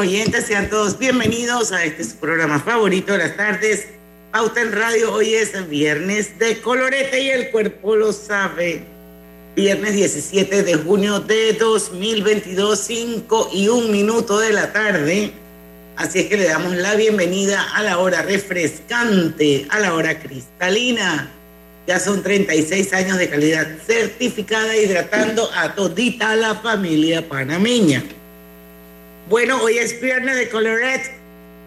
Oyentes, sean todos bienvenidos a este programa favorito de las tardes, Pauta en Radio. Hoy es viernes de colorete y el cuerpo lo sabe. Viernes 17 de junio de 2022, 5 y un minuto de la tarde. Así es que le damos la bienvenida a la hora refrescante, a la hora cristalina. Ya son 36 años de calidad certificada hidratando a todita la familia panameña. Bueno, hoy es viernes de Coloret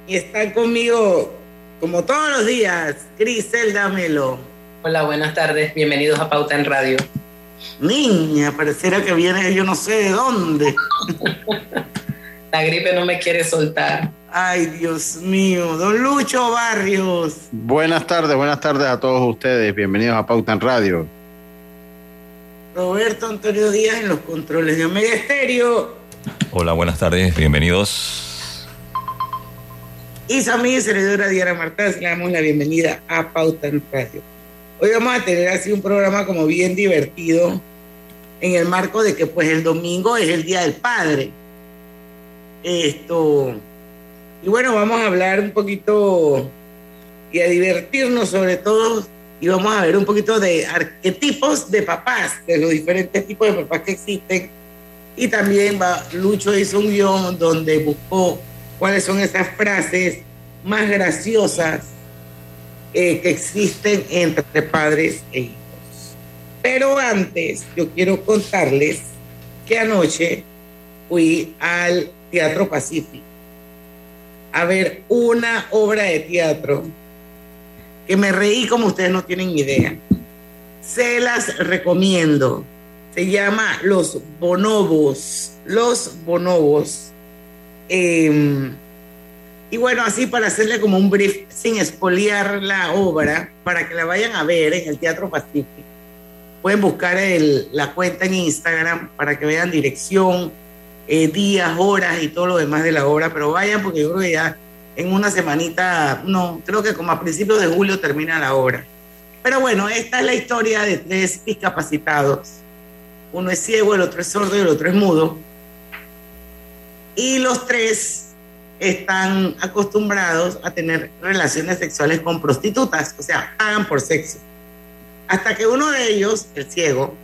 y están conmigo, como todos los días, Griselda Melo. Hola, buenas tardes. Bienvenidos a Pauta en Radio. Niña, pareciera que viene yo no sé de dónde. La gripe no me quiere soltar. Ay, Dios mío. Don Lucho Barrios. Buenas tardes, buenas tardes a todos ustedes. Bienvenidos a Pauta en Radio. Roberto Antonio Díaz en los controles de Omega Estéreo. Hola, buenas tardes, bienvenidos. Y su amiga servidora Diana Martínez, le damos la bienvenida a Pauta en Radio. Hoy vamos a tener así un programa como bien divertido en el marco de que pues el domingo es el Día del Padre. Esto, y bueno, vamos a hablar un poquito y a divertirnos sobre todo y vamos a ver un poquito de arquetipos de papás, de los diferentes tipos de papás que existen. Y también Lucho hizo un guion donde buscó cuáles son esas frases más graciosas eh, que existen entre padres e hijos. Pero antes, yo quiero contarles que anoche fui al Teatro Pacífico a ver una obra de teatro que me reí como ustedes no tienen idea. Se las recomiendo. Se llama Los Bonobos. Los Bonobos. Eh, y bueno, así para hacerle como un brief sin espoliar la obra, para que la vayan a ver en el Teatro Pacífico. Pueden buscar el, la cuenta en Instagram para que vean dirección, eh, días, horas y todo lo demás de la obra, pero vayan porque yo creo que ya en una semanita, no, creo que como a principios de julio termina la obra. Pero bueno, esta es la historia de tres discapacitados. Uno es ciego, el otro es sordo y el otro es mudo. Y los tres están acostumbrados a tener relaciones sexuales con prostitutas, o sea, pagan por sexo. Hasta que uno de ellos, el ciego,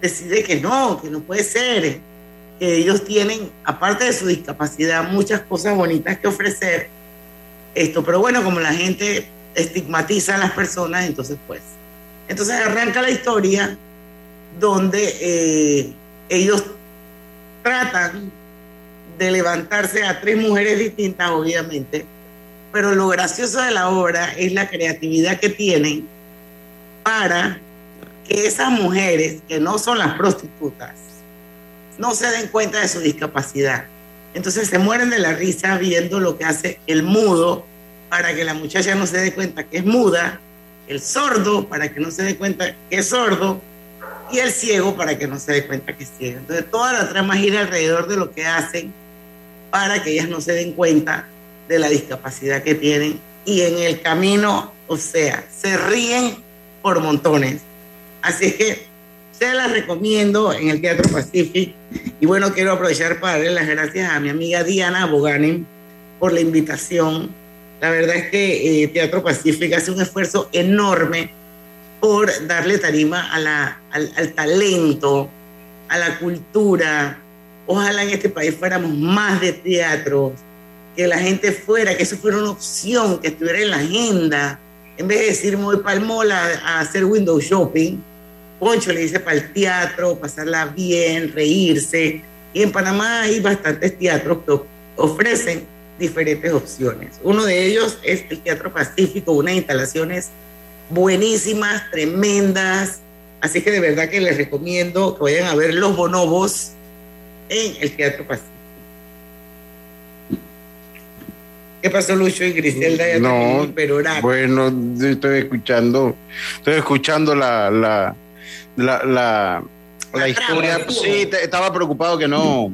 decide que no, que no puede ser, que ellos tienen, aparte de su discapacidad, muchas cosas bonitas que ofrecer. Esto, pero bueno, como la gente estigmatiza a las personas, entonces pues. Entonces arranca la historia donde eh, ellos tratan de levantarse a tres mujeres distintas, obviamente, pero lo gracioso de la obra es la creatividad que tienen para que esas mujeres, que no son las prostitutas, no se den cuenta de su discapacidad. Entonces se mueren de la risa viendo lo que hace el mudo para que la muchacha no se dé cuenta que es muda, el sordo para que no se dé cuenta que es sordo y el ciego para que no se dé cuenta que es ciego. Entonces toda la trama gira alrededor de lo que hacen para que ellas no se den cuenta de la discapacidad que tienen y en el camino, o sea, se ríen por montones. Así que se las recomiendo en el Teatro Pacific y bueno, quiero aprovechar para darle las gracias a mi amiga Diana Boganen por la invitación. La verdad es que eh, Teatro Pacific hace un esfuerzo enorme por darle tarima a la, al, al talento, a la cultura, Ojalá en este país fuéramos más de teatro, que la gente fuera, que eso fuera una opción, que estuviera en la agenda. En vez de decir, voy para el mall a, hacer window shopping, Poncho le dice para el teatro, pasarla bien, reírse. Y en Panamá hay bastantes teatros que ofrecen diferentes opciones. Uno de ellos es el Teatro Pacífico, unas instalaciones buenísimas, tremendas, Así que de verdad que les recomiendo que vayan a ver Los Bonobos en el Teatro Pacífico. ¿Qué pasó, Lucho y Griselda? Ya No, pero bueno, estoy escuchando, estoy escuchando la, la, la, la, la historia. trama, Sí, te- estaba preocupado que no,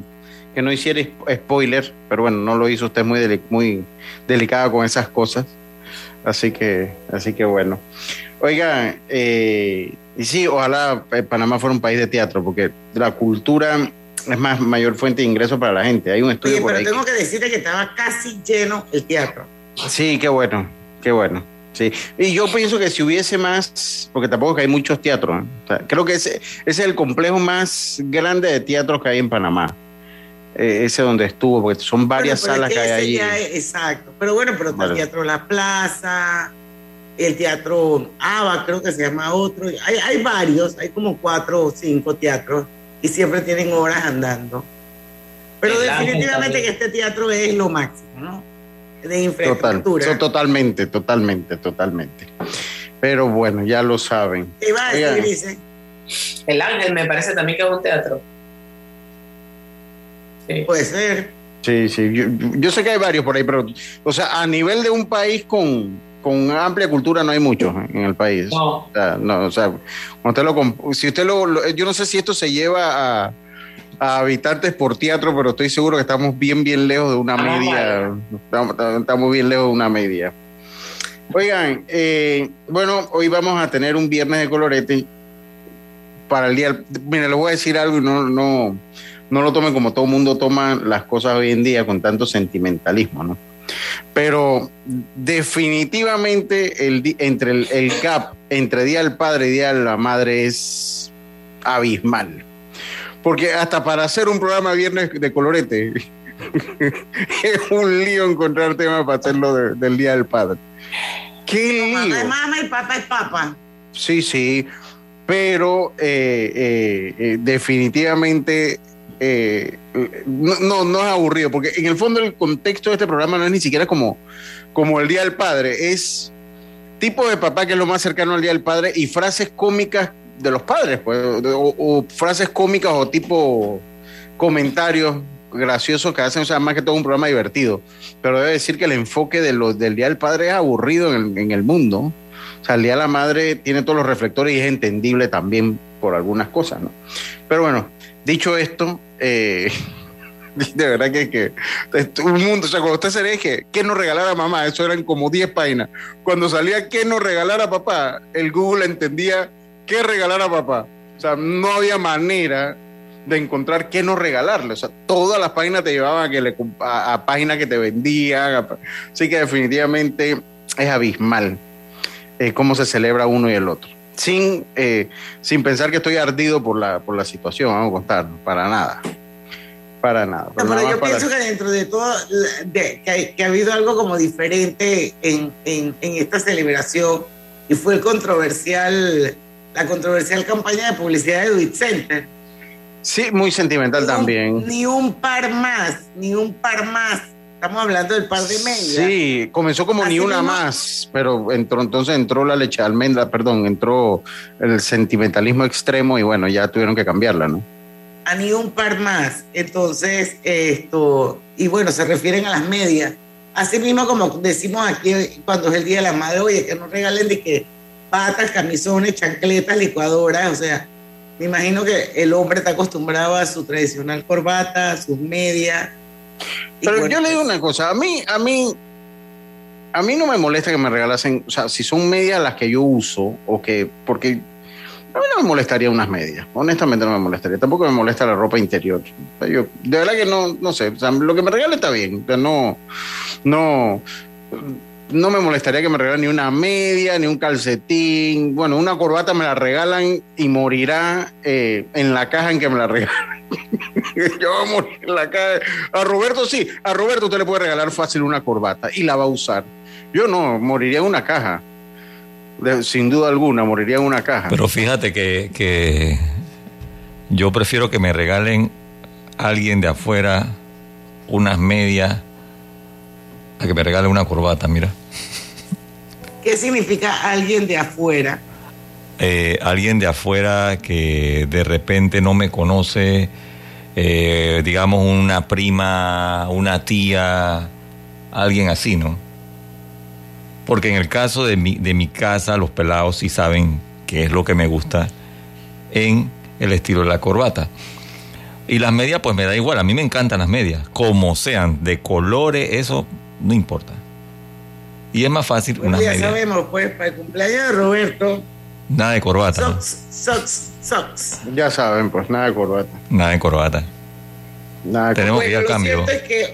que no hiciera sp- spoiler, pero bueno, no lo hizo usted muy, deli- muy delicada con esas cosas. Así que, así que bueno. Oiga, eh, y sí, ojalá eh, Panamá fuera un país de teatro, porque la cultura es más mayor fuente de ingreso para la gente. Hay un estudio Oye, por pero ahí. tengo que decirte que estaba casi lleno el teatro. Sí, qué bueno, qué bueno. Sí. Y yo pienso que si hubiese más, porque tampoco que hay muchos teatros, ¿eh? O sea, creo que ese, ese es el complejo más grande de teatros que hay en Panamá. Eh, ese donde estuvo, porque son varias Bueno, salas es que hay es- exacto. Pero bueno, pero está el. Teatro La Plaza, el Teatro Ava, creo que se llama otro. Hay, hay varios, hay como cuatro o cinco teatros y siempre tienen horas andando. Pero El definitivamente que este teatro es lo máximo, ¿no? De Total, infraestructura. so- totalmente, totalmente, totalmente. Pero bueno, ya lo saben. ¿Qué iba a decir. Grise? El Ángel me parece también que es un teatro. Sí. Puede ser. Sí, sí. Yo, yo sé que hay varios por ahí, pero, o sea, a nivel de un país con, con amplia cultura no hay muchos en el país. No. O sea, no, o sea, usted lo, si usted lo, lo- yo no sé si esto se lleva a, a habitantes por teatro, pero estoy seguro que estamos bien, bien lejos de una Estamos media. Estamos, estamos bien lejos de una media. Oigan, eh, bueno, hoy vamos a tener un viernes de colorete para el día. Mira, les voy a decir algo y no, no, no lo tomen como todo el mundo toma las cosas hoy en día con tanto sentimentalismo, ¿no? Pero definitivamente el, entre el, el gap entre Día del Padre y Día de la Madre es abismal. Porque hasta para hacer un programa viernes de colorete es un lío encontrar temas para hacerlo de- del Día del Padre. ¡Qué Mamá lío! es mamá y papá es papá. Sí, sí, pero eh, eh, eh, definitivamente eh, no, no, es aburrido, porque en el fondo el contexto de este programa no es ni siquiera como, como el Día del Padre, es tipo de papá que es lo más cercano al Día del Padre y frases cómicas de los padres, pues, o, frases cómicas o tipo comentarios graciosos que hacen, o sea, más que todo un programa divertido. Pero debe decir que el enfoque de los, del Día del Padre es aburrido en en el mundo. O sea, el Día de la Madre tiene todos los reflectores y es entendible también por algunas cosas, ¿no? Pero bueno, dicho esto, eh, de verdad que, que un mundo, o sea, cuando usted se que ¿qué nos regalara mamá? Eso eran como 10 páginas. Cuando salía ¿qué nos regalara papá? El Google entendía ¿qué regalar a papá? O sea, no había manera de encontrar qué no regalarle. O sea, todas las páginas te llevaban a, que páginas que te vendían. así que definitivamente es abismal eh, cómo se celebra uno y el otro. Sin, eh, sin pensar que estoy ardido por la, por la situación, vamos a contar, para nada. Para nada. No, Pero pero nada yo para- pienso que dentro de todo, de- que, que ha habido algo como diferente en, en- en esta celebración y fue el controversial, la controversial campaña de publicidad de Edwin Center. Sí, muy sentimental Ni un- también. Ni un par más, ni un par más. Estamos hablando del par de medias. Sí, comenzó como Así ni una mismo- más, pero entró, entonces entró la leche de almendra, perdón, entró el sentimentalismo extremo y bueno, ya tuvieron que cambiarla, ¿no? a ni un par más. Entonces, esto, y bueno, se refieren a las medias. Así mismo como decimos aquí cuando es el Día de la Madre, oye, que nos regalen de que patas, camisones, chancletas, licuadoras, o sea, me imagino que el hombre está acostumbrado a su tradicional corbata, a sus medias. Pero bueno, yo le digo pues, una cosa, a mí, a mí, a mí no me molesta que me regalasen, o sea, si son medias las que yo uso, o que, porque a mí no me molestaría unas medias, honestamente no me molestaría, tampoco me molesta la ropa interior. O sea, yo, de verdad que no, no sé, o sea, lo que me regale está bien, o sea, no, no, no me molestaría que me regalen ni una media, ni un calcetín, bueno, una corbata me la regalan y morirá eh, en la caja en que me la regalan. Yo voy a morir en la caja. A Roberto sí, a Roberto usted le puede regalar fácil una corbata y la va a usar. Yo no, moriría en una caja. Sin duda alguna, moriría en una caja. Pero fíjate que, que yo prefiero que me regalen alguien de afuera unas medias a que me regale una corbata, mira. ¿Qué significa alguien de afuera? eh, alguien de afuera que de repente no me conoce, eh, digamos una prima, una tía, alguien así, ¿no? Porque en el caso de mi, de mi casa, los pelados sí saben qué es lo que me gusta en el estilo de la corbata. Y las medias, pues me da igual, a mí me encantan las medias, como sean, de colores, eso no importa. Y es más fácil unas ya medias. sabemos, pues, para el cumpleaños de Roberto, Nada de corbata. ¿no? socks, socks, socks. Ya saben, pues nada de corbata. Nada de corbata. Nada de Tenemos que ir al lo cambio. cierto es que,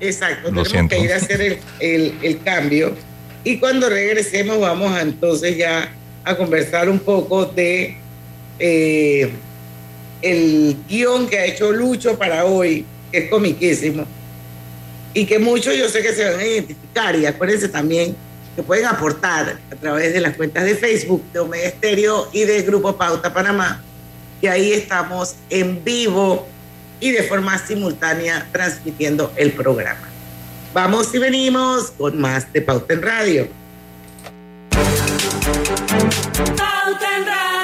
exacto, Lo tenemos siento. que ir a hacer el, el- el cambio. Y cuando regresemos, vamos a, entonces ya a conversar un poco de eh, el guion que ha hecho Lucho para hoy, que es comiquísimo. Y que muchos yo sé que se van a identificar. Y acuérdense también que pueden aportar a través de las cuentas de Facebook de Omega Estéreo y del Grupo Pauta Panamá. Y ahí estamos en vivo y de forma simultánea transmitiendo el programa. Vamos y venimos con más de Pauta en Radio. Pauta en Radio.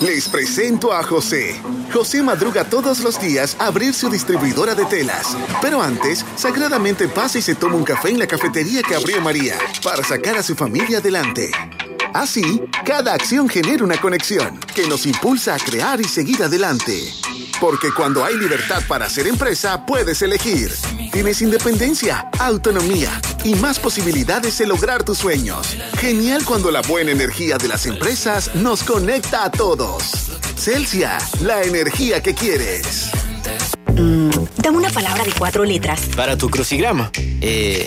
Les presento a José. José madruga todos los días a abrir su distribuidora de telas. Pero antes, sagradamente pasa y se toma un café en la cafetería que abrió María para sacar a su familia adelante. Así, cada acción genera una conexión que nos impulsa a crear y seguir adelante. Porque cuando hay libertad para hacer empresa, puedes elegir. Tienes independencia, autonomía y más posibilidades de lograr tus sueños. Genial cuando la buena energía de las empresas nos conecta a todos. Celsia, la energía que quieres. Dame una palabra de cuatro letras. Para tu crucigrama. Eh,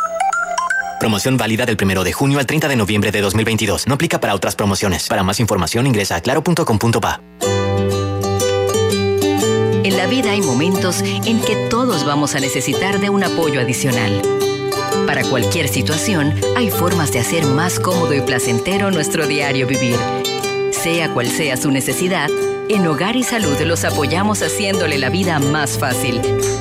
Promoción válida del 1 de junio al 30 de noviembre de 2022. No aplica para otras promociones. Para más información ingresa a claro.com.pa. En la vida hay momentos en que todos vamos a necesitar de un apoyo adicional. Para cualquier situación, hay formas de hacer más cómodo y placentero nuestro diario vivir. Sea cual sea su necesidad, en Hogar y Salud los apoyamos haciéndole la vida más fácil,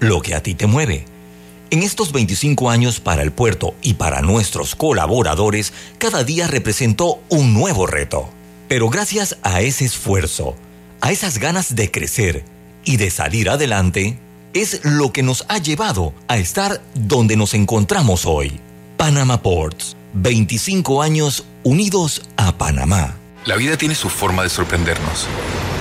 lo que a ti te mueve. En estos 25 años para el puerto y para nuestros colaboradores, cada día representó un nuevo reto. Pero gracias a ese esfuerzo, a esas ganas de crecer y de salir adelante, es lo que nos ha llevado a estar donde nos encontramos hoy. Panama Ports, 25 años unidos a Panamá. La vida tiene su forma de sorprendernos.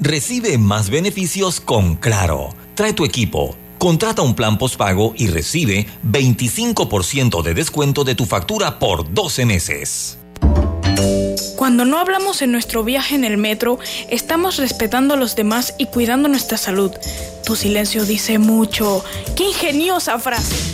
Recibe más beneficios con Claro. Trae tu equipo. Contrata un plan postpago y recibe 25% de descuento de tu factura por 12 meses. Cuando no hablamos en nuestro viaje en el metro, estamos respetando a los demás y cuidando nuestra salud. Tu silencio dice mucho. ¡Qué ingeniosa frase!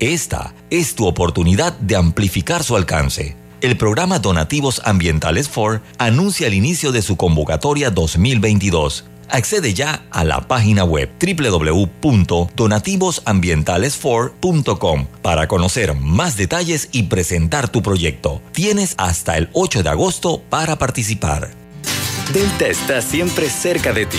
Esta es tu oportunidad de amplificar su alcance. El programa Donativos Ambientales 4 anuncia el inicio de su convocatoria 2022. Accede ya a la página web www.donativosambientales4.com para conocer más detalles y presentar tu proyecto. Tienes hasta el 8 de agosto para participar. Delta está siempre cerca de ti,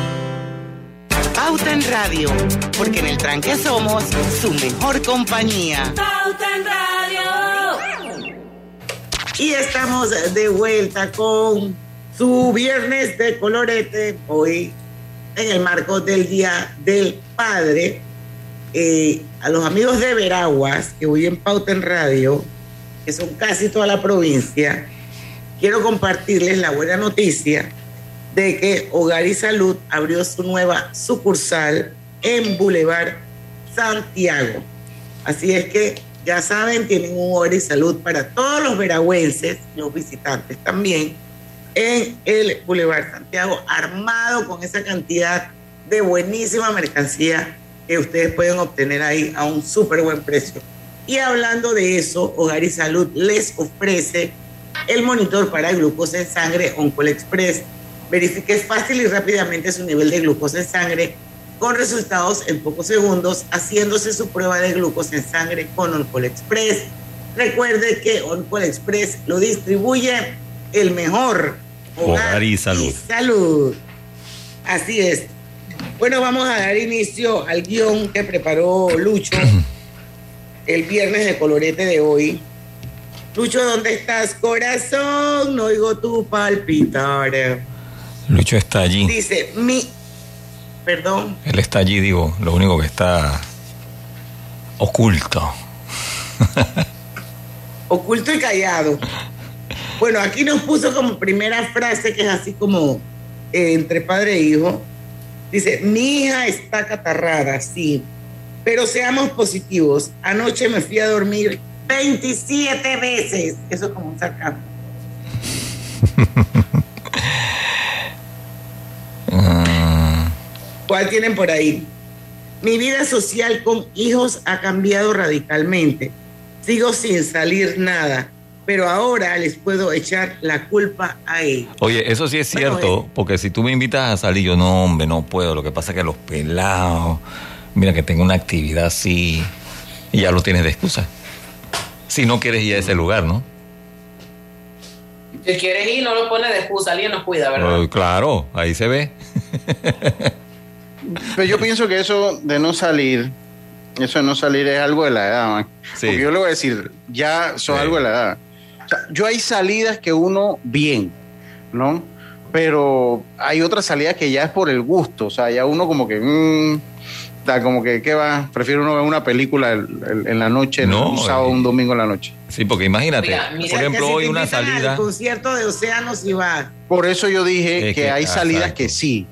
Pauta en Radio, porque en el tranque somos su mejor compañía. Pauta en Radio. Y estamos de vuelta con su viernes de colorete, hoy en el marco del Día del Padre. Eh, a los amigos de Veraguas que oyen Pauta en Radio, que son casi toda la provincia, quiero compartirles la buena noticia de que Hogar y Salud abrió su nueva sucursal en Boulevard Santiago. Así es que ya saben, tienen un Hogar y Salud para todos los veragüenses, los visitantes también, en el Boulevard Santiago, armado con esa cantidad de buenísima mercancía que ustedes pueden obtener ahí a un súper buen precio. Y hablando de eso, Hogar y Salud les ofrece el monitor para glucosa en sangre Oncol Express Verifique fácil y rápidamente su nivel de glucosa en sangre con resultados en pocos segundos, haciéndose su prueba de glucosa en sangre con Oncol Express. Recuerde que Oncol Express lo distribuye el mejor Hogar y salud. salud. Así es. Bueno, vamos a dar inicio al guion que preparó Lucho el viernes de colorete de hoy. Lucho, ¿dónde estás, corazón? No oigo tu palpitar. Lucho está allí. Dice, mi. Perdón. Él está allí, digo, lo único que está oculto. Oculto y callado. Bueno, aquí nos puso como primera frase, que es así como eh, entre padre e hijo. Dice, mi hija está catarrada, sí. Pero seamos positivos. Anoche me fui a dormir 27 veces. Eso es como un sarcasmo. ¿Cuál tienen por ahí? Mi vida social con hijos ha cambiado radicalmente. Sigo sin salir nada, pero ahora les puedo echar la culpa a ellos. Oye, eso sí es cierto, porque si tú me invitas a salir, yo no, hombre, no puedo. Lo que pasa es que los pelados, mira que tengo una actividad así, y ya lo tienes de excusa. Si no quieres ir a ese lugar, ¿no? Si quieres ir, no lo pones de excusa, alguien nos cuida, ¿verdad? Eh, claro, ahí se ve. Pero yo pienso que eso de no salir, eso de no salir es algo de la edad, man. Porque yo le voy a decir, ya son algo de la edad. O sea, yo hay salidas que uno bien, ¿no? Pero hay otras salidas que ya es por el gusto, o sea, ya uno como que, mm, está como que, ¿qué va? Prefiero uno ver una película el- el- en la noche, No, un sábado, eh. un domingo en la noche. Sí, porque imagínate, Mira, por ejemplo, si hoy una salida. Al concierto de Océanos y va. Por eso yo dije Es que, que- hay salidas que sí.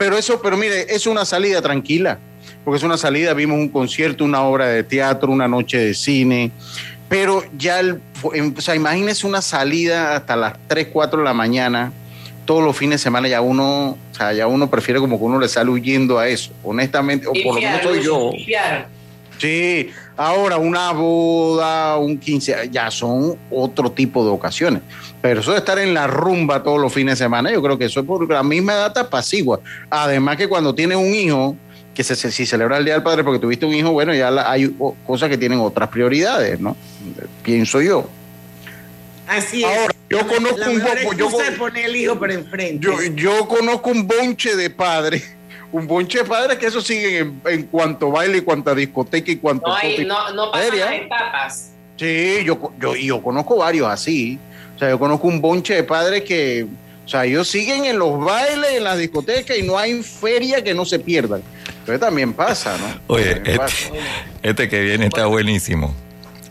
Pero eso, pero mire, es una salida tranquila. Porque es una salida, vimos un concierto, una obra de teatro, una noche de cine. Pero ya, el, em, o sea, imagínese una salida hasta las 3, 4 de la mañana, todos los fines de semana, ya uno, o sea, ya uno prefiere como que uno le sale huyendo a eso, honestamente, o por lo menos soy yo. Sí, ahora una boda, un 15, ya son otro tipo de ocasiones. Pero eso de estar en la rumba todos los fines de semana, yo creo que eso es por la misma edad te apacigua. Además que cuando tienes un hijo, que se, se- si celebra el Día del Padre porque tuviste un hijo, bueno, ya la- hay cosas que tienen otras prioridades, ¿no? Pienso yo. Así es. Ahora, yo conozco la un yo el hijo por enfrente. Yo, yo conozco un bonche de padres un bonche de padres que eso sigue en, en cuanto baile y cuanto discoteca y cuanto No, hay, no, no pasan etapas. Sí, yo, yo, y yo conozco varios así. O sea, yo conozco un bonche de padres que, o sea, ellos siguen en los bailes, en las discotecas y no hay feria que no se pierdan. Entonces también pasa, ¿no? Oye, pasa. este, este que viene está buenísimo.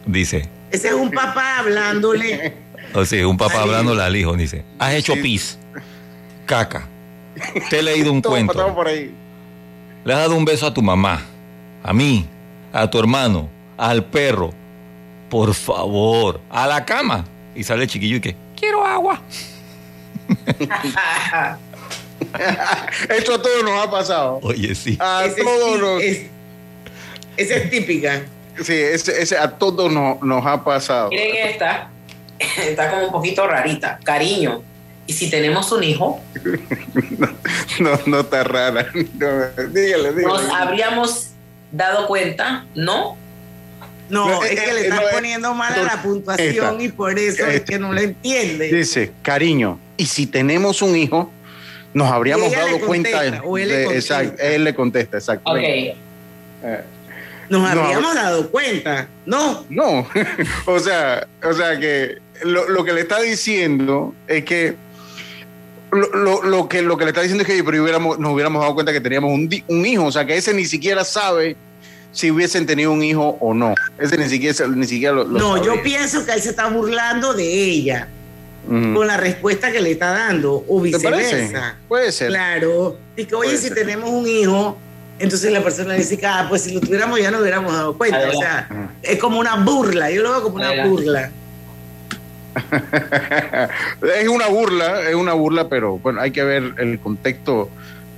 Dice, Ese es un papá hablándole. o sea, un papá hablándole al hijo, dice, has hecho pis, caca, te he leído un cuento, pasamos por ahí. le has dado un beso a tu mamá, a mí, a tu hermano, al perro, por favor, a la cama. Y sale el chiquillo y que, quiero agua. Esto a todos nos ha pasado. Oye, sí. A Ese todos sí nos. es- esa es típica. Sí, ese, ese a todos nos, nos ha pasado. Miren esta, está como un poquito rarita. Cariño, ¿y si tenemos un hijo? No, no está rara. No, dígale, dígale. ¿Nos habríamos dado cuenta? ¿No? No, No, es que le eh, están no, eh, poniendo mal a la esta. puntuación y por eso es que no lo entiende. Dice, cariño, y si tenemos un hijo, nos habríamos dado le cuenta. o él le de- contesta. exacto, él le contesta, exacto. Ok. Eh, Nos No, habríamos dado cuenta. No, No, o sea, o sea que lo, lo que le está diciendo es que lo, lo- lo que lo que le está diciendo es que pero hubiéramos, nos hubiéramos dado cuenta que teníamos un, un hijo, o sea que ese ni siquiera sabe si hubiesen tenido un hijo o no. Ese ni siquiera ni siquiera lo, lo no, yo pienso que él se está burlando de ella con la respuesta que le está dando, o ¿Te parece? viceversa. Puede ser. Claro. Dice, oye, Puede si ser. tenemos un hijo, entonces la persona dice que, ah, pues si lo tuviéramos ya no hubiéramos dado cuenta. O sea, es como una burla. Yo lo veo como una Adelante. burla. es una burla, es una burla, pero bueno, hay que ver el contexto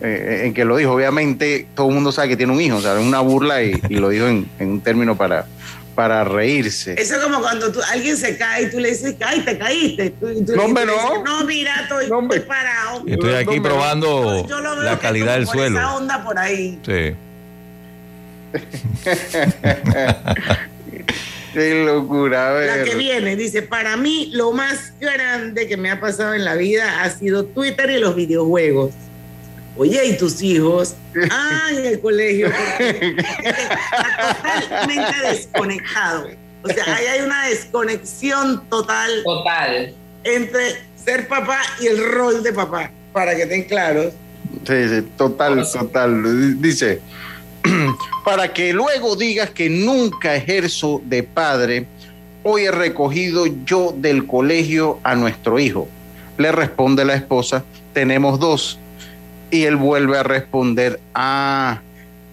eh, en que lo dijo. Obviamente, todo el mundo sabe que tiene un hijo, o sea, es una burla y, y lo dijo en, en un término para, para reírse. Eso es como cuando tú- alguien se cae y tú le dices, ay, te caíste. Tú- No, hombre, dices, no. No, mira, estoy, No, estoy parado. Estoy aquí No, probando la calidad del por Esa suelo. onda por ahí. Sí. Qué locura, a La ver. que viene, dice, para mí lo más grande que me ha pasado en la vida ha sido Twitter y los videojuegos. Oye, ¿y tus hijos? Ah, en el colegio. porque está totalmente desconectado. O sea, ahí hay una desconexión total Total. entre ser papá y el rol de papá, para que estén claros. Sí, sí, total, total. Dice, para que luego digas que nunca ejerzo de padre, hoy he recogido yo del colegio a nuestro hijo. Le responde la esposa, tenemos dos. Y él vuelve a responder, ah,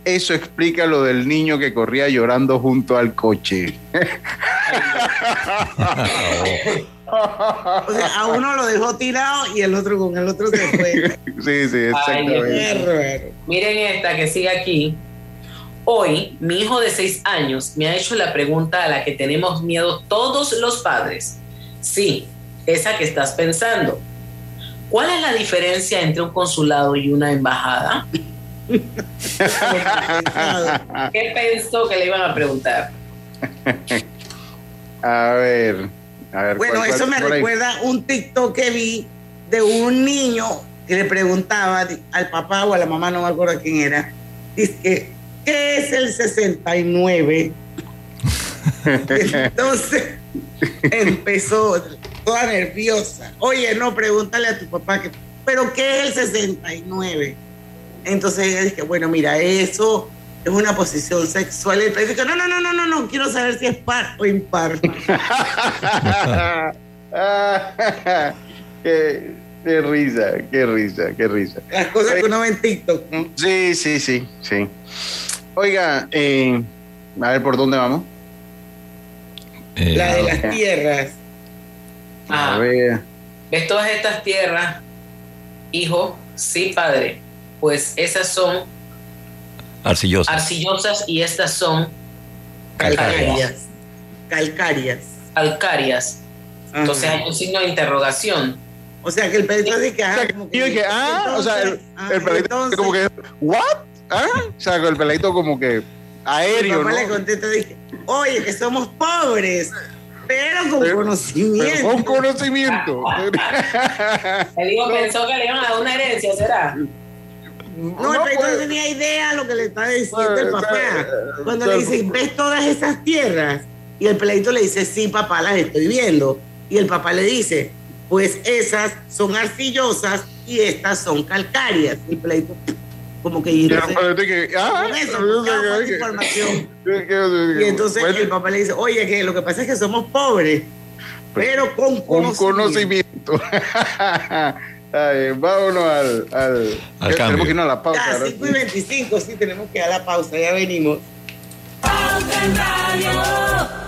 eso explica lo del niño que corría llorando junto al coche. O sea, a uno lo dejó tirado y el otro con el otro se fue. Sí, sí, exactamente. Miren esta que sigue aquí. Hoy, mi hijo de seis años me ha hecho la pregunta a la que tenemos miedo todos los padres. Sí, esa que estás pensando. ¿Cuál es la diferencia entre un consulado y una embajada? ¿Qué pensó que le iban a preguntar? A ver, a ver. Bueno, ¿cuál- eso cuál- me recuerda un TikTok que vi de un niño que le preguntaba al papá o a la mamá, no me acuerdo quién era, dice que, ¿qué es el 69? Entonces empezó toda nerviosa. Oye, no, pregúntale a tu papá, que, ¿pero qué es el 69? Entonces ella dice, bueno, mira, eso es una posición sexual. Y dice, no, no, no, no, no, no, quiero saber si es par o impar. qué, qué risa, qué risa, qué risa. Las cosas que uno ve en TikTok, ¿no? Sí, sí, sí, sí. Oiga, eh, a ver por dónde vamos. Eh, La de las tierras. A Ah, ver. ¿Ves todas estas tierras? Hijo, sí, padre. Pues esas son arcillosa. arcillosas y estas son Calcarias. Calcarias. calcáreas. Entonces Ajá. hay un signo de interrogación. O sea, que el perrito dice que. O sea, ah, como que- ah, o sea, el, ah, el entonces, como que, ¿what? ¿Ah? O sea, el peladito como que aéreo, papá ¿no? le contesta, dije, oye, que somos pobres, pero con Pero- conocimiento. Pero con conocimiento. El hijo pensó que le iban a dar una herencia, ¿será? No, el pleito no tenía idea lo que le estaba diciendo el papá. Cuando le dice, ¿ves todas esas tierras? Y el pleito le dice, sí, papá, las estoy viendo. Y el papá le dice, pues esas son arcillosas y estas son calcáreas. Y el pleito, como que... Y, ah, información. y entonces el papá le dice, oye, que lo que pasa es que somos pobres, pero con conocimiento. Con conocimiento. Ay, vámonos al, al, al tenemos que irnos a la pausa. Ya, 5 y 25, sí, tenemos que ir a la pausa, ya venimos. Pausa en Radio.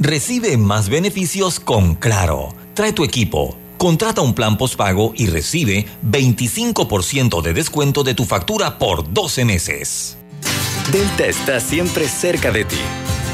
Recibe más beneficios con Claro. Trae tu equipo. Contrata un plan postpago y recibe 25% de descuento de tu factura por 12 meses. Delta está siempre cerca de ti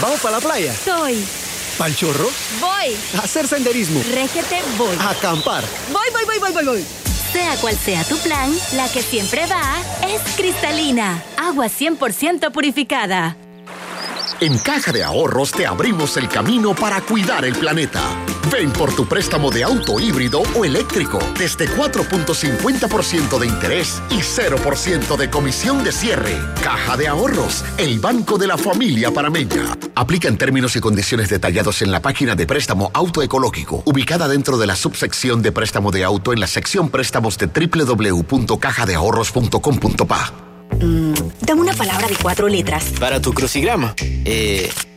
¿Vamos para la playa? Soy. ¿Pal chorro? Voy. A hacer senderismo. Régete, voy. A acampar. Voy, voy, voy, voy, voy, voy. Sea cual sea tu plan, la que siempre va es cristalina. Agua 100% purificada. En Caja de Ahorros te abrimos el camino para cuidar el planeta. Ven por tu préstamo de auto híbrido o eléctrico desde 4.50% de interés y 0% de comisión de cierre. Caja de Ahorros, el banco de la familia parameña. Aplica en términos y condiciones detallados en la página de préstamo autoecológico, ubicada dentro de la subsección de préstamo de auto en la sección préstamos de www.cajadeahorros.com.pa. Mm, dame una palabra de cuatro letras. Para tu crucigrama. Eh,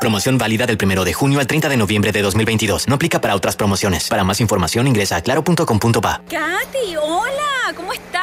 Promoción válida del 1 de junio al 30 de noviembre de 2022. No aplica para otras promociones. Para más información ingresa a claro.com.pa. Katy, hola, ¿cómo estás?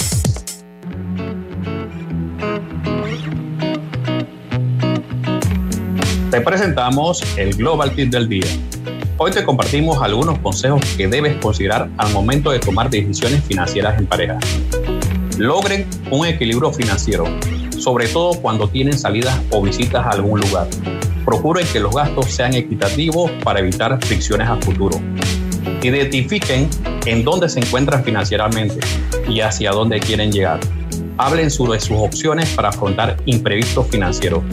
Te presentamos el Global Tip del Día. Hoy te compartimos algunos consejos que debes considerar al momento de tomar decisiones financieras en pareja. Logren un equilibrio financiero, sobre todo cuando tienen salidas o visitas a algún lugar. Procuren que los gastos sean equitativos para evitar fricciones a futuro. Identifiquen en dónde se encuentran financieramente y hacia dónde quieren llegar Hablen sobre sus opciones para afrontar imprevistos financieros.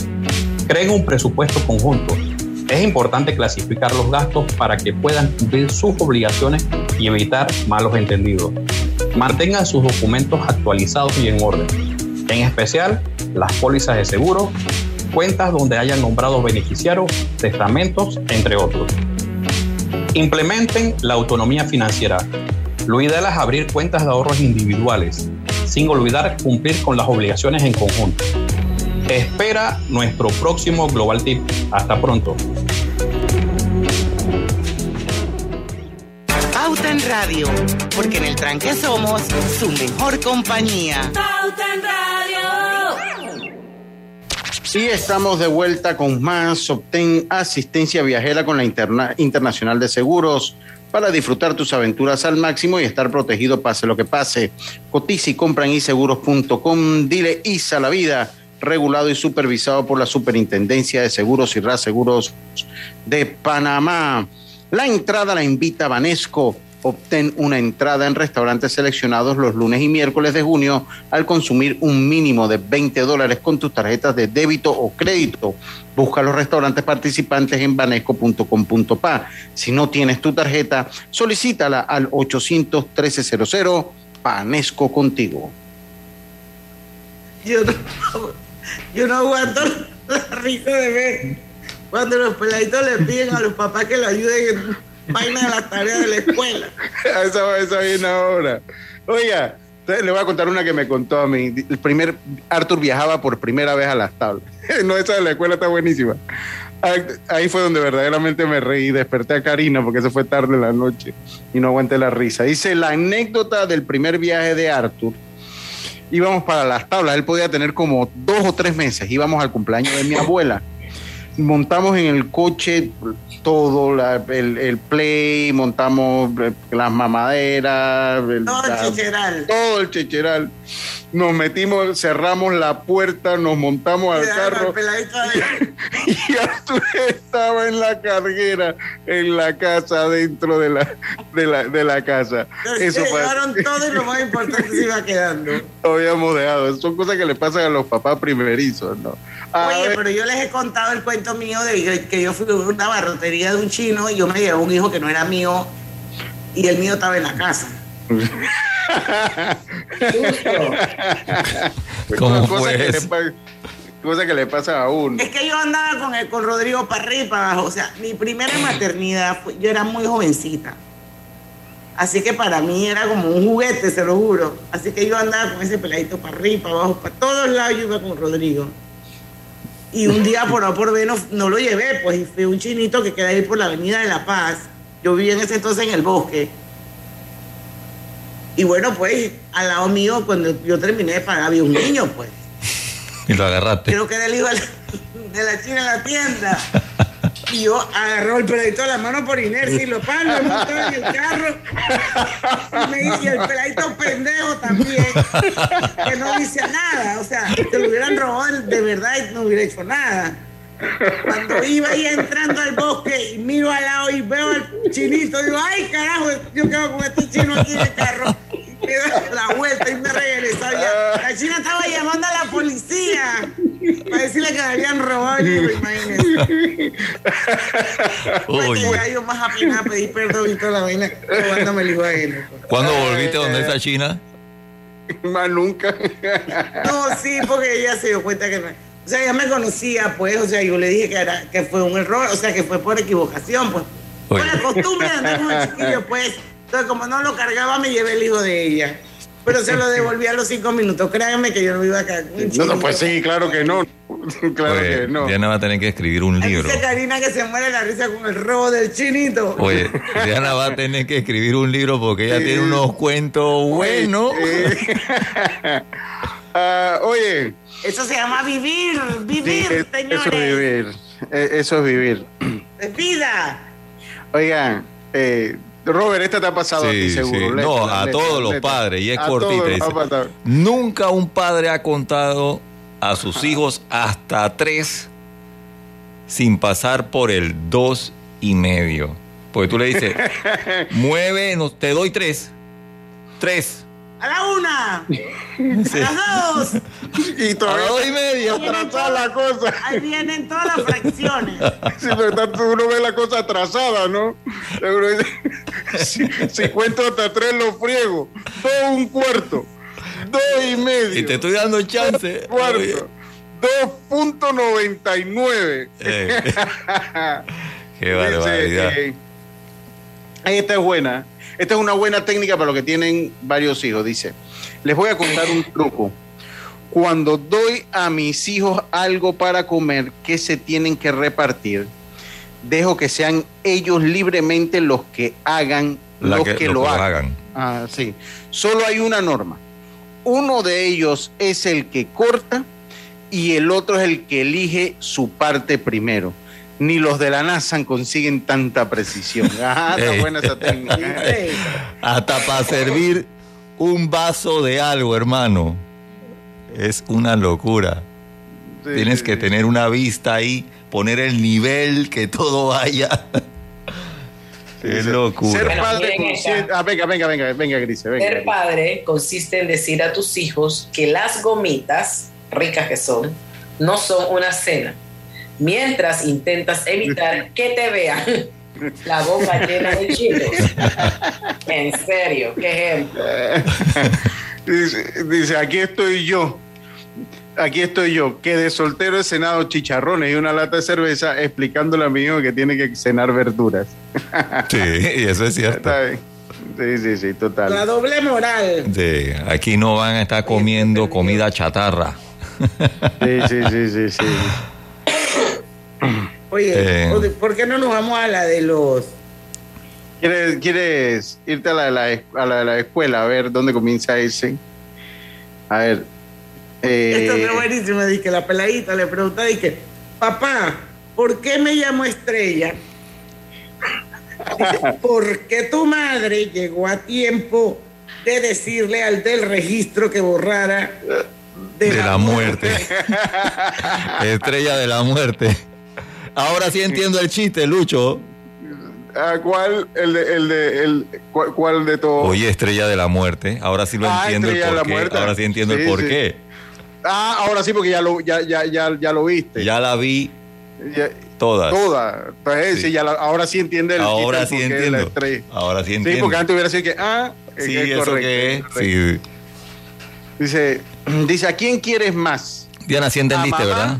Creen un presupuesto conjunto. Es importante clasificar los gastos para que puedan cumplir sus obligaciones y evitar malos entendidos. Mantengan sus documentos actualizados y en orden. En especial, las pólizas de seguro, cuentas donde hayan nombrado beneficiarios, testamentos, entre otros. Implementen la autonomía financiera. Lo ideal es abrir cuentas de ahorros individuales, sin olvidar cumplir con las obligaciones en conjunto. Espera nuestro próximo Global Tip. Hasta pronto. Pauta en Radio, porque en el tranque somos su mejor compañía. Pauta en Radio. Sí, estamos de vuelta con más. Obtén asistencia viajera con la Interna Internacional de Seguros para disfrutar tus aventuras al máximo y estar protegido pase lo que pase. Cotiza y compra en iseguros.com. Dile ISA la vida, regulado y supervisado por la Superintendencia de Seguros y Reaseguros de Panamá. La entrada la invita Vanesco. Obtén una entrada en restaurantes seleccionados los lunes y miércoles de junio al consumir un mínimo de 20 dólares con tus tarjetas de débito o crédito. Busca los restaurantes participantes en banesco.com.pa. Si no tienes tu tarjeta, solicítala al 800-1300. Banesco contigo. Yo no, aguanto la risa de ver cuando los peladitos le piden a los papás que lo ayuden en vaina de las tareas de la escuela. esa, esa viene ahora. Oiga, le voy a contar una que me contó a mí. El primer, Arthur viajaba por primera vez a las tablas. No, esa de la escuela está buenísima. Ahí fue donde verdaderamente me reí. Desperté a Karina porque se fue tarde en la noche y no aguanté la risa. Dice la anécdota del primer viaje de Arthur. Íbamos para las tablas. Él podía tener como dos o tres meses. Íbamos al cumpleaños de mi abuela. Montamos en el coche todo, la, el, el, play, montamos las mamaderas, el, todo el la, checheral. Todo el checheral. Nos metimos, cerramos la puerta, nos montamos al carro. y Arturo estaba en la carguera, en la casa, dentro de la, de la, de la casa. Entonces, Eso se llevaron todo y lo más importante se iba quedando. Habíamos dejado. Son cosas que le pasan a los papás primerizos, ¿no? Oye, ver. pero yo les he contado el cuento mío de que yo fui a una barrotería de un chino y yo me llevé un hijo que no era mío y el mío estaba en la casa. ¿Cómo cosa, fue que eso? le, cosa que le pasa a uno. Es que yo andaba con, el, con Rodrigo para arriba y para abajo. O sea, mi primera maternidad, fue, yo era muy jovencita. Así que para mí era como un juguete, se lo juro. Así que yo andaba con ese peladito para arriba, para abajo, para todos lados yo iba con Rodrigo. Y un día por A por B no, no, lo llevé, pues, y fue un chinito que queda ahí por la Avenida de La Paz. Yo vivía en ese entonces en el bosque. Y bueno, pues, al lado mío, cuando yo terminé de pagar, había un niño, pues. Y lo agarraste. Creo que era el hijo de la, de la china de la tienda. Y yo agarró el peladito de la mano por inercia y lo palo, lo montó en el carro. Y me dice, el peladito pendejo también, que no dice nada. O sea, que lo hubieran robado de verdad y no hubiera hecho nada. Cuando iba ahí entrando al bosque y miro al lado y veo al chinito, digo, ay carajo, yo quedo con este chino aquí en el carro. Me doy la vuelta y me regresaba ya. La china estaba llamando a la policía para decirle que habían robado el libro, que ya yo más apenas pedí perdón y toda la vaina robándome el libro a él. ¿Cuándo volviste donde esa china? Más nunca. No, sí, porque ella se dio cuenta que no. O sea, ella me conocía, pues, o sea, yo le dije que, era, que fue un error, o sea, que fue por equivocación, pues. Fue la costumbre de andar con el chiquillo, pues. Entonces, como no lo cargaba, me llevé el hijo de ella. Pero se lo devolví a los cinco minutos. Créanme que yo no iba a caer. No, no, pues sí, claro que no. claro Oye, que no. Diana va a tener que escribir un libro. Dice Karina que se muere la risa con el robo del chinito. Oye, Diana va a tener que escribir un libro porque ella Sí. tiene unos cuentos buenos. Ah, oye. Eso se llama vivir, vivir, Sí, es- señores. eso es vivir. Eh, Eso es vivir. Es vida. Oigan, eh, Robert, esta te ha pasado a ti seguro. sí. No, a todos los padres, y es cortita. Nunca un padre ha contado a sus hijos hasta tres sin pasar por el dos y medio. Porque tú le dices, mueve, no, te doy tres. Tres. A la una, a las dos. Y todavía A las dos y media. Atrasada la cosa. Ahí vienen todas las fracciones. Sí, pero tanto uno ve la cosa atrasada, ¿no? Uno dice, si, si cuento hasta tres lo friego. Todo un cuarto. Dos y medio. Y te estoy dando chance. Cuarto. 2.99. Eh, qué Dice, barbaridad. eh, esta es buena. Esta es una buena técnica para los que tienen varios hijos. Dice, les voy a contar un truco. Cuando doy a mis hijos algo para comer que se tienen que repartir, dejo que sean ellos libremente los que hagan los que- que, lo lo, que lo hagan. hagan. Ah, sí. Solo hay una norma. Uno de ellos es el que corta y el otro es el que elige su parte primero. Ni los de la NASA consiguen tanta precisión. Ah, está Ey. buena esa técnica. Hasta para servir un vaso de algo, hermano. Es una locura. Sí, Tienes sí, que sí. tener una vista ahí, poner el nivel, que todo vaya. Qué locura. Ser Bueno, padre esta. Ah, venga, venga, venga, venga, Grise, venga. Ser padre consiste en decir a tus hijos que las gomitas, ricas que son, no son una cena. Mientras intentas evitar que te vean la boca llena de chitos. En serio, qué ejemplo. Dice, dice, aquí estoy yo. Aquí estoy yo, que de soltero he cenado chicharrones y una lata de cerveza explicándole a mi hijo que tiene que cenar verduras. Sí, y eso es cierto. Sí, sí, sí, total. La doble moral. Sí, aquí no van a estar comiendo comida chatarra. Sí, sí, sí, sí, sí. Oye, Eh. ¿por qué no nos vamos a la de los ¿Quieres, quieres irte a la, de la, a la de la escuela a ver dónde comienza ese? A ver. eh, Esto es buenísimo, que la peladita le pregunta, dice, papá, ¿por qué me llamo Estrella? Porque tu madre llegó a tiempo de decirle al del registro que borrara de, De la muerte. Estrella de la muerte. Ahora sí entiendo el chiste, Lucho. ¿a ¿Cuál? El de, el de, el, ¿cuál, cuál de todos? Oye, estrella de la muerte. Ahora sí lo Ah, entiendo el porqué. Ahora sí entiendo el Sí, porqué. Ah, ahora sí, porque ya lo, ya, ya, ya, ya lo viste. Ya la vi Ya- todas. Toda. Pues, eh, Sí. sí, ya la- ahora sí entiende el Ahora sí la entiendo. estrella. Ahora sí Sí, entiendo. porque antes hubiera sido que, ah, Sí, que es eso que es. correcto. Sí. Dice, dice, ¿a quién quieres más? Diana, sí entendiste. ¿verdad?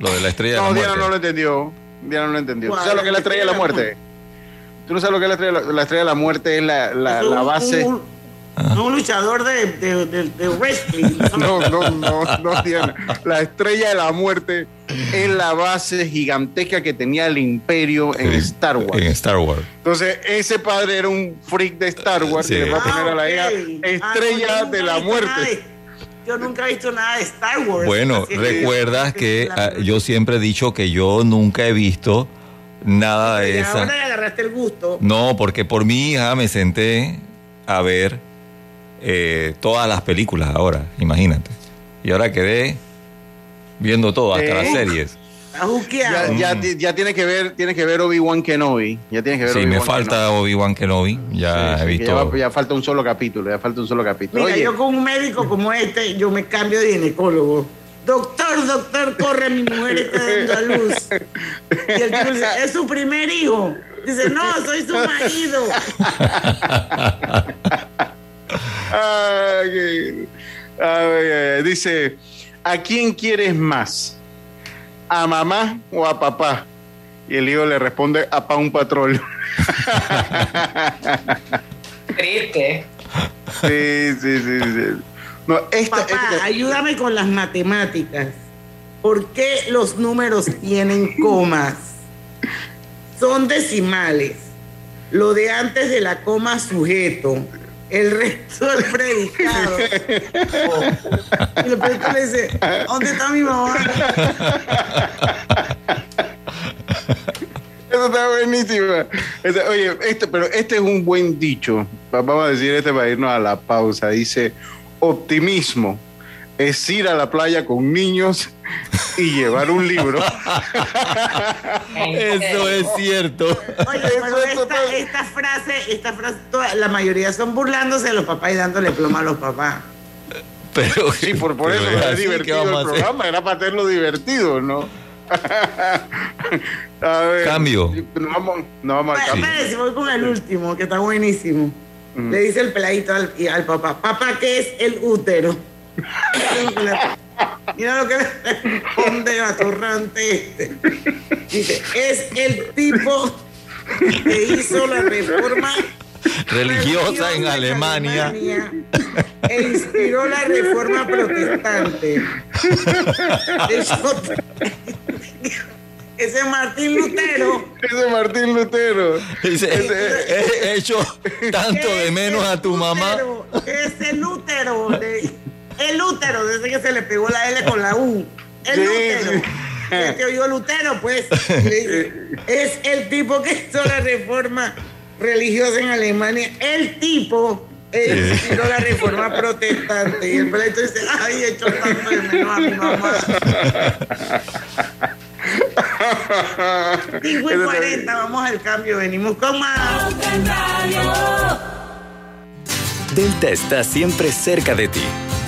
Lo de la estrella No, de la Diana muerte. no lo entendió. Diana no lo entendió. ¿Tú sabes lo que es la estrella de la muerte? ¿Tú no sabes lo que es la estrella de la, la estrella de la muerte? Es la, la, Es un- la base. Un, un luchador de, de, de- de wrestling. No, no, no, no, Diana. La estrella de la muerte es la base gigantesca que tenía el imperio en Sí, Star Wars. En Star Wars. Entonces, ese padre era un freak de Star Wars Sí. y le va a poner a la hija Ah, estrella Ah, yo de la muerte. Yo nunca he visto nada de Star Wars. Bueno, que- recuerdas que ah, yo siempre he dicho que yo nunca he visto nada de Y esa. ahora le agarraste el gusto. No, porque por mi hija me senté a ver eh, todas las películas ahora, imagínate. Y ahora quedé viendo todo, hasta Eh. las series. Ya, ya, ya tienes que ver, tienes que ver Obi-Wan Kenobi. Ya tienes que ver Sí, me falta Obi-Wan Kenobi, Kenobi. ya Sí, he sí, visto. ya, falta un solo capítulo, ya falta un solo capítulo. Mira, Oye, yo con un médico como este, yo me cambio de ginecólogo. Doctor, doctor, corre, mi mujer está dando a luz. Y el tipo dice, ¿es su primer hijo? Dice, no, soy su marido. Ay, que- ay, ay, ay. dice, ¿a quién quieres más? ¿A mamá o a papá? Y el hijo le responde, a pa un patrón. Triste. Sí, sí, sí, sí. No, esta, Papá, esta- ayúdame con las matemáticas. ¿Por qué los números tienen comas? Son decimales. Lo de antes de la coma sujeto. El resto es predicado. Y el predicado le dice, ¿dónde está mi mamá? Eso está buenísima. Esa- oye, este, pero este es un buen dicho. Va- Vamos a decir este para irnos a la pausa. Dice, optimismo es ir a la playa con niños y llevar un libro. Eso es cierto. Oye, pero esta, esta frase, esta frase, toda- la mayoría son burlándose de los papás y dándole ploma a los papás. Pero, Sí, por, por pero eso es era así, ¿qué divertido el programa, era para hacerlo divertido, ¿no? a ver, Cambio. No vamos, no vamos al cambio. voy con el último, que está buenísimo. Le dice el peladito al, y al papá, papá, ¿qué es el útero? Mira lo que le responde atorrante este. Dice, es el tipo que hizo la reforma Religiosa en Alemania. e inspiró la reforma protestante. Ese Martín Lutero Ese Martín Lutero. Dice, he hecho tanto de menos a tu mamá. es el útero. de- el útero, desde que se le pegó la L con la U. El Sí, útero. sí. Que oyó Lutero, pues. es el tipo que hizo la reforma religiosa en Alemania. El tipo eh, inspiró la reforma protestante. Y el pleito dice, ay, he hecho tanto de menos a mi mamá. 5 y 40, vamos al cambio, venimos con más. Delta está siempre cerca de ti,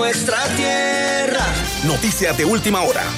nuestra tierra. Noticias de última hora.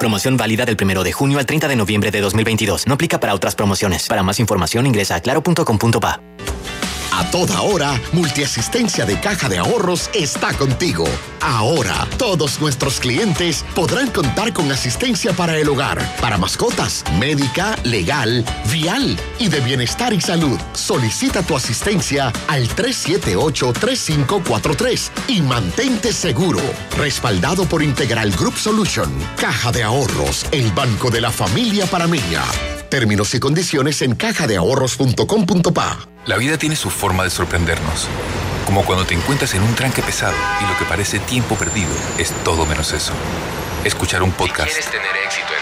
Promoción válida del 1 de junio al 30 de noviembre de 2022. No aplica para otras promociones. Para más información ingresa a claro.com.pa. A toda hora, Multiasistencia de Caja de Ahorros está contigo. Ahora, todos nuestros clientes podrán contar con asistencia para el hogar, para mascotas, médica, legal, vial y de bienestar y salud. Solicita tu asistencia al 378-3543 y mantente seguro. Respaldado por Integral Group Solution, Caja de Ahorros, el banco de la familia parameña. Términos y condiciones en cajadeahorros.com.pa. La vida tiene su forma de sorprendernos. Como cuando te encuentras en un tranque pesado y lo que parece tiempo perdido es todo menos eso. Escuchar un podcast, ¿Quieres tener éxito en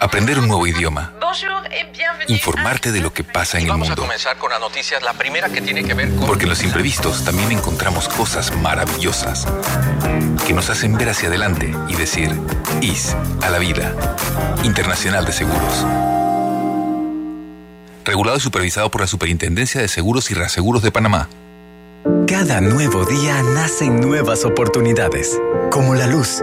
aprender un nuevo idioma, Bonjour et bienvenue. informarte de lo que pasa en el Vamos a mundo. comenzar con las noticias, la primera que tiene que ver con... Porque en los imprevistos también encontramos cosas maravillosas que nos hacen ver hacia adelante y decir, IS a la vida. Internacional de Seguros. Regulado y supervisado por la Superintendencia de Seguros y Reaseguros de Panamá. Cada nuevo día nacen nuevas oportunidades, como la luz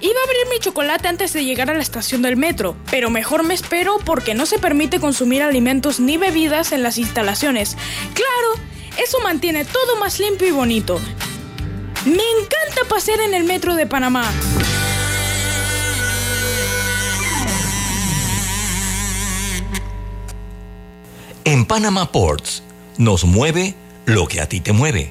Iba a abrir mi chocolate antes de llegar a la estación del metro, pero mejor me espero porque no se permite consumir alimentos ni bebidas en las instalaciones. Claro, eso mantiene todo más limpio y bonito. Me encanta pasear en el metro de Panamá. En Panama Ports nos mueve lo que a ti te mueve.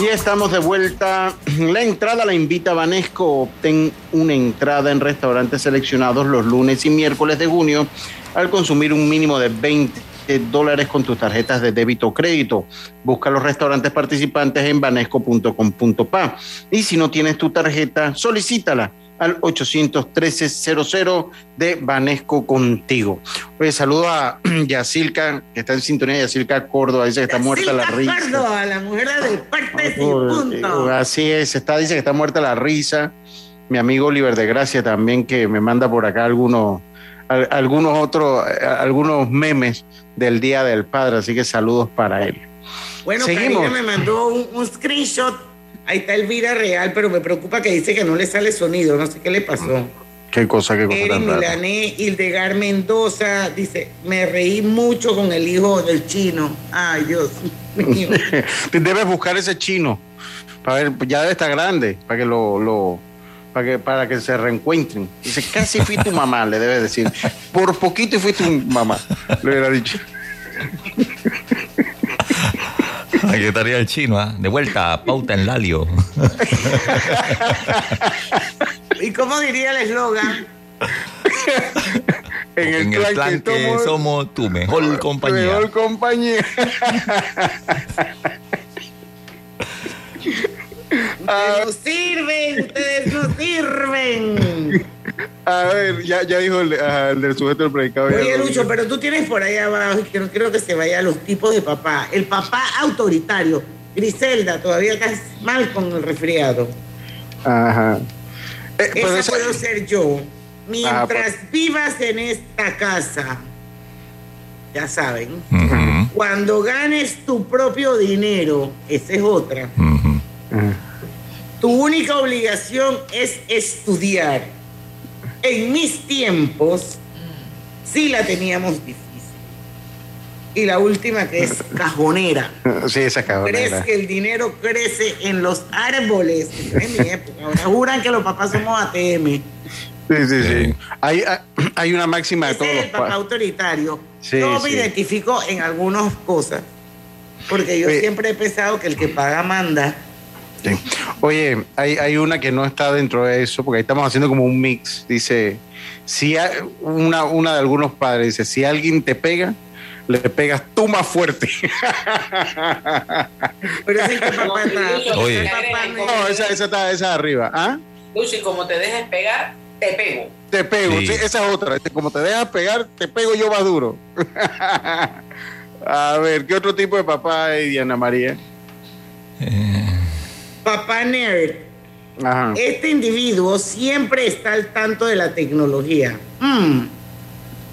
Y estamos de vuelta. La entrada la invita Vanesco. Obtén una entrada en restaurantes seleccionados los lunes y miércoles de junio al consumir un mínimo de 20 dólares con tus tarjetas de débito o crédito. Busca los restaurantes participantes en vanesco.com.pa. Y si no tienes tu tarjeta, solicítala al 813-00 de Vanesco contigo. Oye, saludo a Yacilca, que está en sintonía, Yacilca Córdoba, dice que está muerta la risa. Córdoba, la mujer de parte sin punto. Así es, está, dice que está muerta la risa. Mi amigo Oliver de Gracia también, que me manda por acá algunos, al- algunos otros, eh, algunos memes del Día del Padre, así que saludos para él. Bueno, Seguimos. Karina me mandó un, un screenshot. Ahí está Elvira Real, pero me preocupa que dice que no le sale sonido. No sé qué le pasó. Qué cosa, qué cosa Eri tan rara. Milané, Hildegar Mendoza, dice, me reí mucho con el hijo del chino. Ay, Dios mío. Debes buscar ese chino. Para ver, pues ya debe estar grande, para que lo, lo para que, para que se reencuentren. Dice, casi fui tu mamá, le debes decir. Por poquito y fui tu mamá, le hubiera dicho. Ahí estaría el chino, ¿ah? De vuelta a pauta en Lalio. ¿Y cómo diría el eslogan? En el, En el plan que somos tu mejor compañía. Mejor compañía. Ustedes no sirven, ustedes no sirven. A ver, ya, ya dijo el, ajá, el del sujeto del predicado. Oye, Lucho, pero tú tienes por ahí abajo, y que no quiero que se vaya a los tipos de papá. El papá autoritario. Griselda, todavía estás mal con el resfriado. Ajá. Eh, Esa esa- puedo ser yo. Mientras pues. vivas en esta casa, ya saben, cuando ganes tu propio dinero, esa es otra. Tu única obligación es estudiar. En mis tiempos, sí la teníamos difícil. Y la última que es cajonera. Sí, esa ¿Crees cabronera. que el dinero crece en los árboles? En mi época. Ahora juran que los papás somos ATM. Sí, sí, sí. Hay, hay- hay una máxima de Ese todos es el papá pa- autoritario. Sí, Yo me sí. identifico en algunas cosas. Porque yo Oye. siempre he pensado que el que paga manda. Sí. Oye, hay, hay una que no está dentro de eso, porque ahí estamos haciendo como un mix. Dice, si hay- una, una de algunos padres dice, si alguien te pega, le pegas tú más fuerte. Pero es el que papá está. Oye. no- esa, esa está esa de arriba. ¿Ah? Lucy, como te dejes pegar, te pego. Te pego, Sí. sí, esa es otra. Este, Como te dejas pegar, te pego yo más duro. A ver, ¿qué otro tipo de papá hay, Diana María? Papá nerd. Ajá. Este individuo siempre está al tanto de la tecnología. Mm.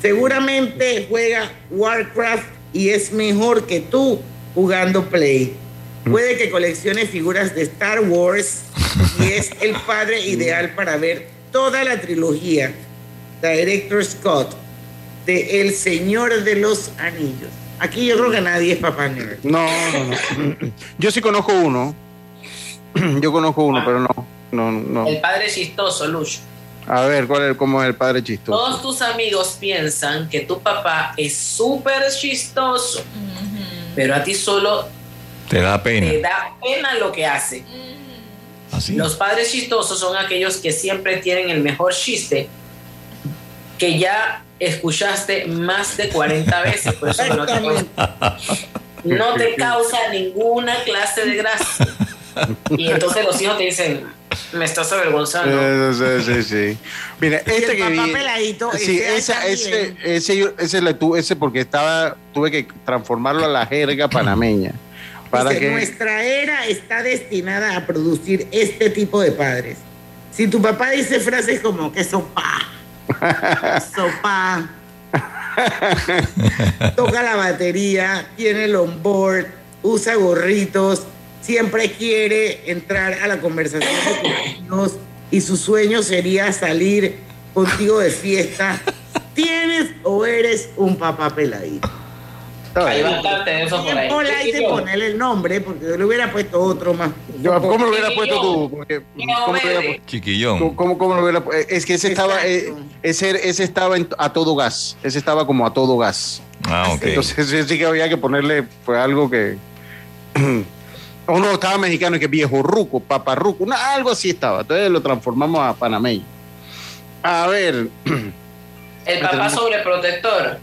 Seguramente juega Warcraft y es mejor que tú jugando Play. Puede que coleccione figuras de Star Wars y es el padre ideal para ver toda la trilogía Director Scott de El Señor de los Anillos. Aquí yo creo que nadie es papá nerd. No, no, no. Yo sí conozco uno. Yo conozco uno, pero no. No, no. El padre chistoso, Lucho. A ver, ¿cuál es, ¿cómo es el padre chistoso? Todos tus amigos piensan que tu papá es súper chistoso, pero a ti solo Te da pena. te da pena lo que hace. Así. Los padres chistosos son aquellos que siempre tienen el mejor chiste que ya escuchaste más de 40 veces. Por eso no te, no te causa ninguna clase de gracia. Y entonces los hijos te dicen, me estás avergonzando. Eh, sí, sí, sí. Mira, este el que papá vi. peladito, Sí, ese ese, ese, ese, yo- ese, le tu- ese porque estaba, tuve que transformarlo a la jerga panameña. Para Dice, que. nuestra era está destinada a producir este tipo de padres. Si tu papá dice frases como que sopa, sopa, toca la batería, tiene el onboard, usa gorritos, siempre quiere entrar a la conversación de tus amigos y su sueño sería salir contigo de fiesta. ¿Tienes o eres un papá peladito? Hay bastante de eso por ahí. Tiempo hay que ponerle el nombre, porque yo le hubiera puesto otro más. Yo, ¿Cómo lo hubiera puesto tú? Porque, ¿cómo, lo hubiera pu- Chiquillón. ¿Cómo, cómo- cómo lo hubiera Es que ese estaba, eh, ese, ese estaba en- a todo gas. Ese estaba como a todo gas. Ah, ok. Entonces sí, sí que había que ponerle pues, algo que. Uno estaba mexicano y que viejo ruco, paparruco, una- algo así estaba. Entonces lo transformamos a panameño. A ver. El papá sobreprotector.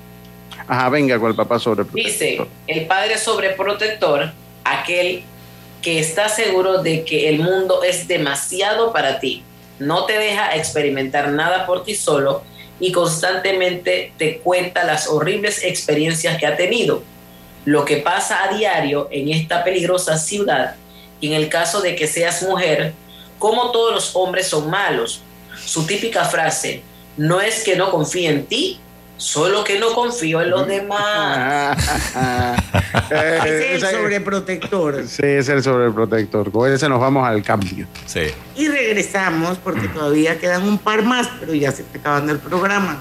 Ajá, venga con el papá sobre. Dice, el padre sobreprotector, aquel que está seguro de que el mundo es demasiado para ti, no te deja experimentar nada por ti solo y constantemente te cuenta las horribles experiencias que ha tenido, lo que pasa a diario en esta peligrosa ciudad y en el caso de que seas mujer, como todos los hombres son malos. Su típica frase, no es que no confíe en ti, solo que no confío en los demás. Ese es el sobreprotector. Sí, es el sobreprotector. Con ese nos vamos al cambio. Sí. Y regresamos porque todavía quedan un par más, pero ya se está acabando el programa.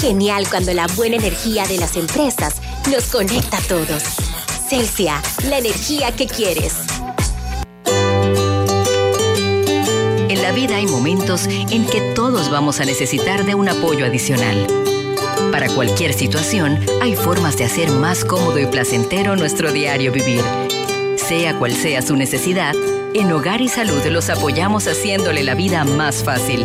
Genial cuando la buena energía de las empresas nos conecta a todos. Celsia, la energía que quieres. En la vida hay momentos en que todos vamos a necesitar de un apoyo adicional. Para cualquier situación, hay formas de hacer más cómodo y placentero nuestro diario vivir. Sea cual sea su necesidad, en Hogar y Salud los apoyamos haciéndole la vida más fácil,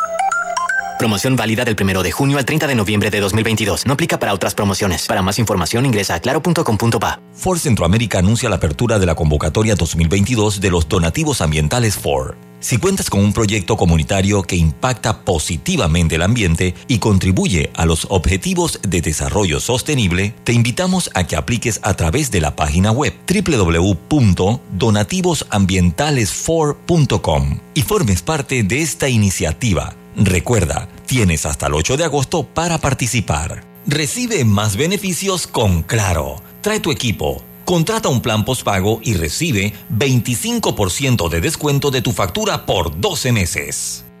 Promoción válida del 1 de junio al 30 de noviembre de 2022. No aplica para otras promociones. Para más información ingresa a claro.com.pa. Ford Centroamérica anuncia la apertura de la convocatoria 2022 de los donativos ambientales Ford. Si cuentas con un proyecto comunitario que impacta positivamente el ambiente y contribuye a los objetivos de desarrollo sostenible, te invitamos a que apliques a través de la página web www.donativosambientalesfor.com y formes parte de esta iniciativa Recuerda, tienes hasta el 8 de agosto para participar. Recibe más beneficios con Claro. Trae tu equipo. Contrata un plan postpago y recibe 25% de descuento de tu factura por 12 meses.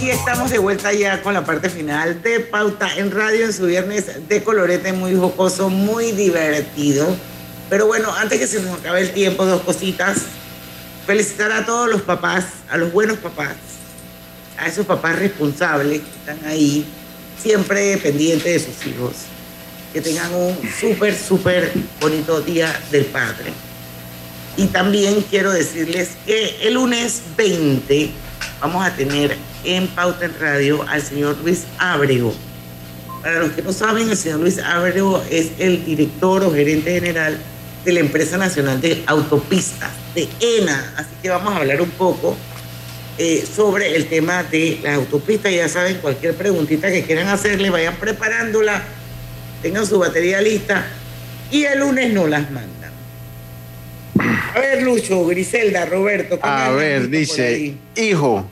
Y estamos de vuelta ya con la parte final de Pauta en Radio en su viernes de colorete muy jocoso, muy divertido. Pero bueno, antes que se nos acabe el tiempo, dos cositas. Felicitar a todos los papás, a los buenos papás, a esos papás responsables que están ahí, siempre pendientes de sus hijos. Que tengan un súper, súper bonito día del padre. Y también quiero decirles que el lunes 20 vamos a tener en Pauta en Radio al señor Luis Ábrego. Para los que no saben, el señor Luis Ábrego es el director o gerente general de la Empresa Nacional de Autopistas, de ENA. Así que vamos a hablar un poco eh, sobre el tema de las autopistas. Ya saben, cualquier preguntita que quieran hacerle, vayan preparándola, tengan su batería lista y el lunes no las mandan. A ver, Lucho, Griselda, Roberto. ¿qué A ver, dice, hijo,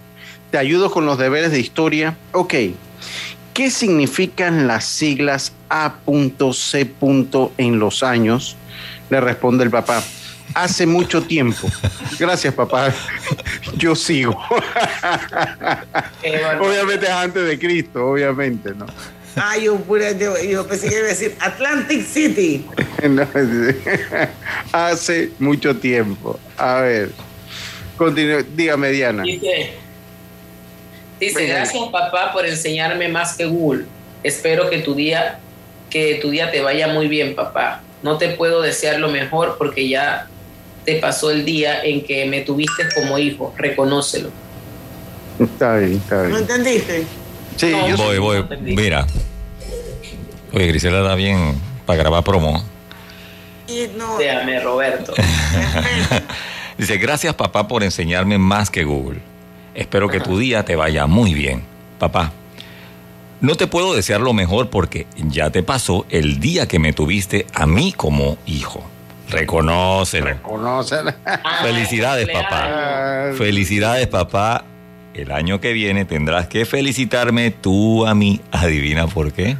te ayudo con los deberes de historia. Ok, ¿qué significan las siglas A.C. en los años? Le responde el papá. Hace mucho tiempo. Gracias, papá. Yo sigo. obviamente es antes de Cristo, obviamente, ¿no? Ay, yo, pura- yo, yo pensé que iba a decir Atlantic City. No, Hace mucho tiempo. A ver, continúe. Dígame, Diana. Dice, dice, gracias papá por enseñarme más que Google. Espero que tu día, que tu día te vaya muy bien, papá. No te puedo desear lo mejor porque ya te pasó el día en que me tuviste como hijo. Reconócelo. Está bien, está ¿No bien. entendiste? Sí, yo voy, voy. Mira. Oye, Grisela da bien para grabar promo. Y no, Déjame, Roberto. Dice, gracias papá por enseñarme más que Google. Espero que tu día te vaya muy bien. Papá, no te puedo desear lo mejor porque ya te pasó el día que me tuviste a mí como hijo. Reconócelo. Conócela. Felicidades, papá. Felicidades, papá. El año que viene tendrás que felicitarme tú a mí. Adivina por qué.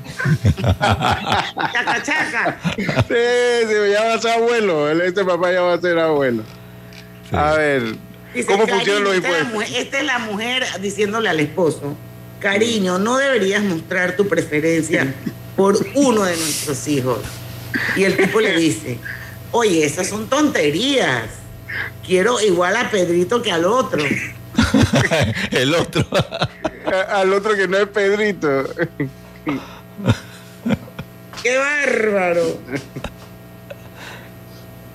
chaca, chaca. Sí, sí, ya va a ser abuelo. Este papá ya va a ser abuelo. A ver, Dice, ¿cómo "Cariño, funcionan los esta es la impuestos? mujer- Esta es la mujer diciéndole al esposo, cariño, no deberías mostrar tu preferencia por uno de nuestros hijos. Y el tipo le dice, oye, esas son tonterías. Quiero igual a Pedrito que al otro. El otro. A- Al otro que no es Pedrito. ¡Qué bárbaro!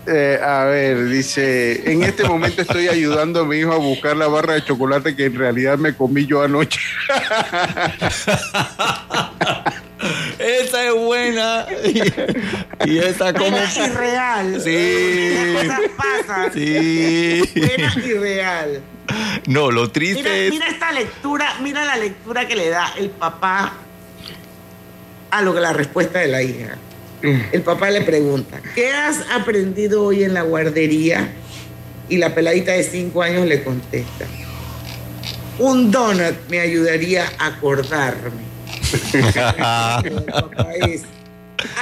Eh, a ver, dice, en este momento estoy ayudando a mi hijo a buscar la barra de chocolate que en realidad me comí yo anoche. Esa es buena. Y, y esa como... Buena y real. Sí. Las cosas pasan. Sí. Buena y real. No, lo triste Mira, es... mira esta lectura, mira la lectura que le da el papá a lo que la respuesta de la hija. El papá le pregunta, ¿qué has aprendido hoy en la guardería? Y la peladita de cinco años le contesta, un donut me ayudaría a acordarme.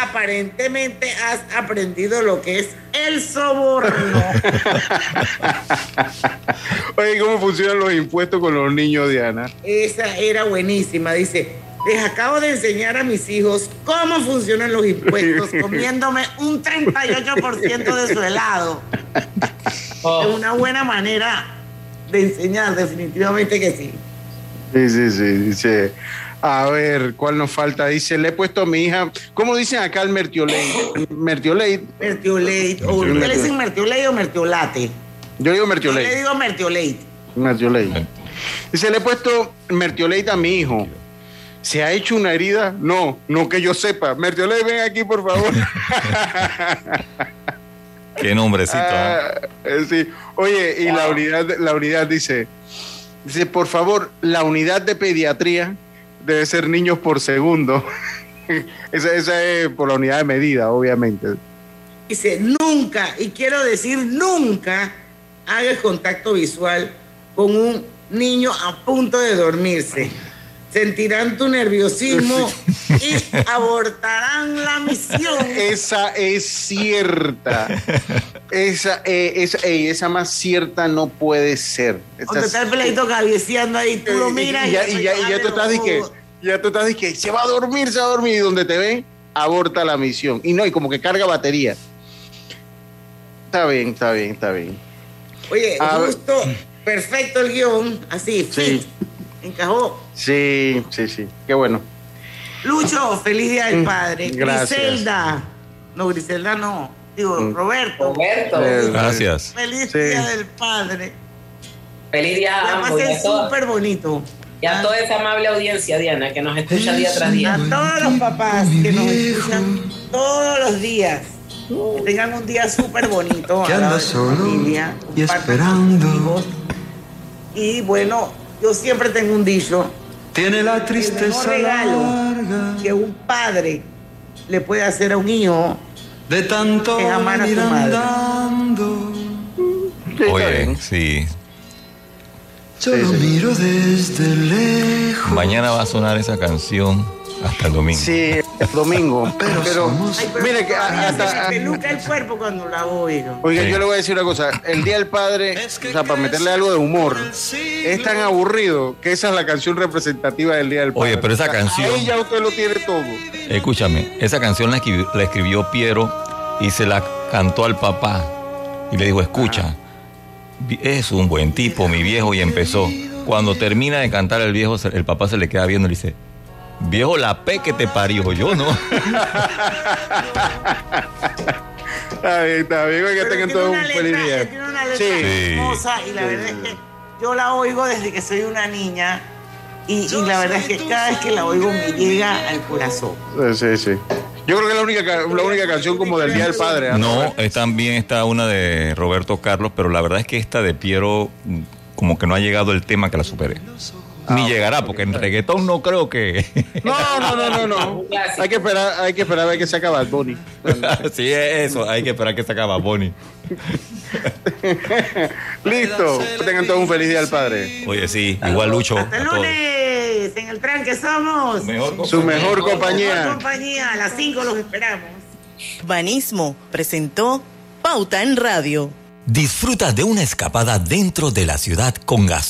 Aparentemente has aprendido lo que es el soborno. Oye, ¿cómo funcionan los impuestos con los niños, Diana? Esa era buenísima. Dice, les acabo de enseñar a mis hijos cómo funcionan los impuestos comiéndome un 38% de su helado. Oh. Es una buena manera de enseñar, definitivamente que sí. Sí, sí, sí. Dice, a ver, ¿cuál nos falta? Dice, le he puesto a mi hija, ¿cómo dicen acá el mertiolate? Mertiolate. Mertiolate, o ¿qué le dicen mertiolate o mertiolate? Yo digo Yo le Mertiolate. digo Mertiolate. Mertiolate. Dice, le he puesto Mertiolate a mi hijo. ¿Se ha hecho una herida? No, no que yo sepa. Mertiolate, ven aquí, por favor. Qué nombrecito. ¿eh? Ah, eh, sí. Oye, y la unidad, la unidad dice, dice, por favor, la unidad de pediatría debe ser niños por segundo. esa, esa es por la unidad de medida, obviamente. Dice, nunca, y quiero decir nunca, haga contacto visual con un niño a punto de dormirse. Sentirán tu nerviosismo y abortarán la misión. Esa es cierta. Esa, eh, esa, esa más cierta no puede ser. Donde está el es- peladito cabeceando ahí, tú lo y- miras y ya, y ya, y ya tú estás de que, ya tú estás de que se va a dormir, se va a dormir y donde te ven, aborta la misión. Y no, y como que carga batería. Está bien, está bien, está bien. Oye, A justo, perfecto el guion, así, fit, encajó. Sí, sí, sí. Qué bueno. Lucho, feliz día del Mm, padre. gracias. Griselda. No, Griselda no. Digo, Mm. Roberto. Eh, Gracias. Feliz Sí. día del padre. Feliz día a ambos a toda- súper bonito. y a toda esa amable audiencia, Diana, que nos escucha día tras día. A todos los papás que nos escuchan todos los días. Que tengan un día súper bonito. Que anda solo familia, y esperando. Y bueno, yo siempre tengo un dicho. Tiene la El tristeza regalo larga que un padre le puede hacer a un hijo de tanto es amar a su madre. andando. Oye, sí. Yo lo miro desde lejos. Mañana va a sonar esa canción hasta el domingo. Sí, el domingo. Pero, pero mire que hasta, se me peluca el cuerpo cuando la oigo. Oiga, Sí. yo le voy a decir una cosa. El Día del Padre, o sea, para meterle algo de humor, es tan aburrido que esa es la canción representativa del Día del Padre. Oye, pero esa canción- Ahí ya usted lo tiene todo. Escúchame, esa canción la escribió, la escribió Piero y se la cantó al papá. Y le dijo, escucha, vi- es un buen tipo, mi viejo, y empezó. Cuando termina de cantar el viejo, el papá se le queda viendo y le dice, viejo, la P que te parió, yo no. Está bien, está bien. Pero tengan un feliz día. Tiene una letra Sí. hermosa y la Sí, verdad es que yo la oigo desde que soy una niña y, y la verdad es que cada vez que la oigo me llega al corazón. Sí, sí, sí. Yo creo que es la única, ca- la única canción como del Día del Padre. ¿ah? No, es también está una de Roberto Carlos, pero la verdad es que esta de Piero, mm, como que no ha llegado el tema que la supere. Ni llegará, porque en reggaetón no creo que. No, no, no, no, no. Hay que esperar, hay que esperar a ver que se acaba Bad Bunny. sí, es eso, hay que esperar que se acaba Bonnie. Listo. Tengan todo un feliz Día del Padre. Oye, sí, igual Lucho. Hasta el todos. lunes, en el tranque somos. Su mejor Mejor compañía. compañía, a las 5 los esperamos. Banismo presentó Pauta en Radio. Disfruta de una escapada dentro de la ciudad con Gastro.